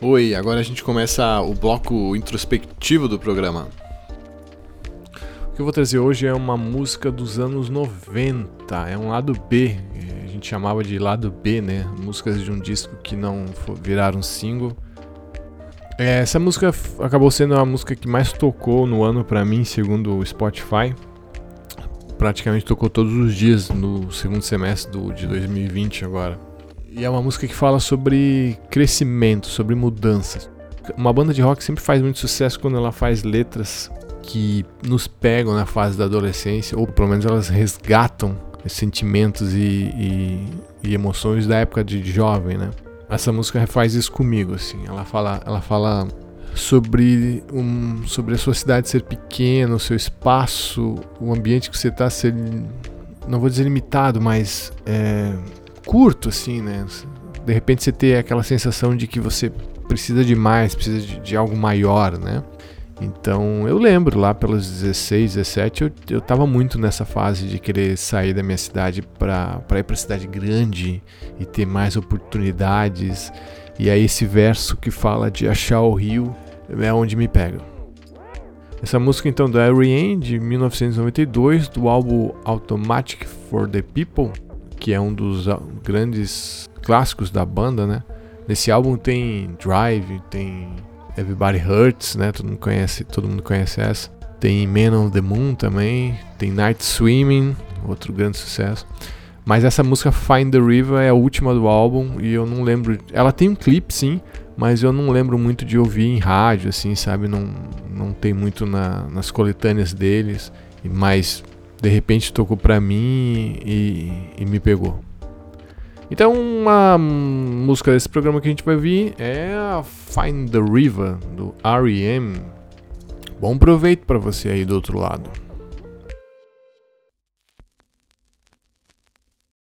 Oi, agora a gente começa o bloco introspectivo do programa. O que eu vou trazer hoje é uma música dos anos 90, é um lado B, a gente chamava de lado B, né? Músicas de um disco que não viraram single. É, essa música acabou sendo a música que mais tocou no ano para mim, segundo o Spotify. Praticamente tocou todos os dias no segundo semestre do, de 2020 agora. E é uma música que fala sobre crescimento, sobre mudanças. Uma banda de rock sempre faz muito sucesso quando ela faz letras que nos pegam na fase da adolescência, ou pelo menos elas resgatam sentimentos e, e, e emoções da época de jovem, né? Essa música faz isso comigo, assim. Ela fala, ela fala sobre, um, sobre a sua cidade ser pequena, o seu espaço, o ambiente que você está ser, não vou dizer limitado, mas é, curto, assim, né? De repente você ter aquela sensação de que você precisa de mais, precisa de, de algo maior, né? Então eu lembro lá pelos 16, 17, eu, eu tava muito nessa fase de querer sair da minha cidade para ir para cidade grande e ter mais oportunidades. E aí esse verso que fala de achar o rio é onde me pega. Essa música então da R.E.M. de 1992 do álbum Automatic for the People que é um dos grandes clássicos da banda, né? Nesse álbum tem Drive, tem Everybody Hurts, né? Todo mundo conhece, todo mundo conhece essa. Tem Man on the Moon também, tem Night Swimming, outro grande sucesso. Mas essa música Find the River é a última do álbum e eu não lembro. Ela tem um clipe sim, mas eu não lembro muito de ouvir em rádio, assim, sabe? Não, não tem muito na, nas coletâneas deles. Mas de repente tocou pra mim e, e me pegou. Então, uma música desse programa que a gente vai ouvir é a Find the River do R.E.M. Bom proveito para você aí do outro lado.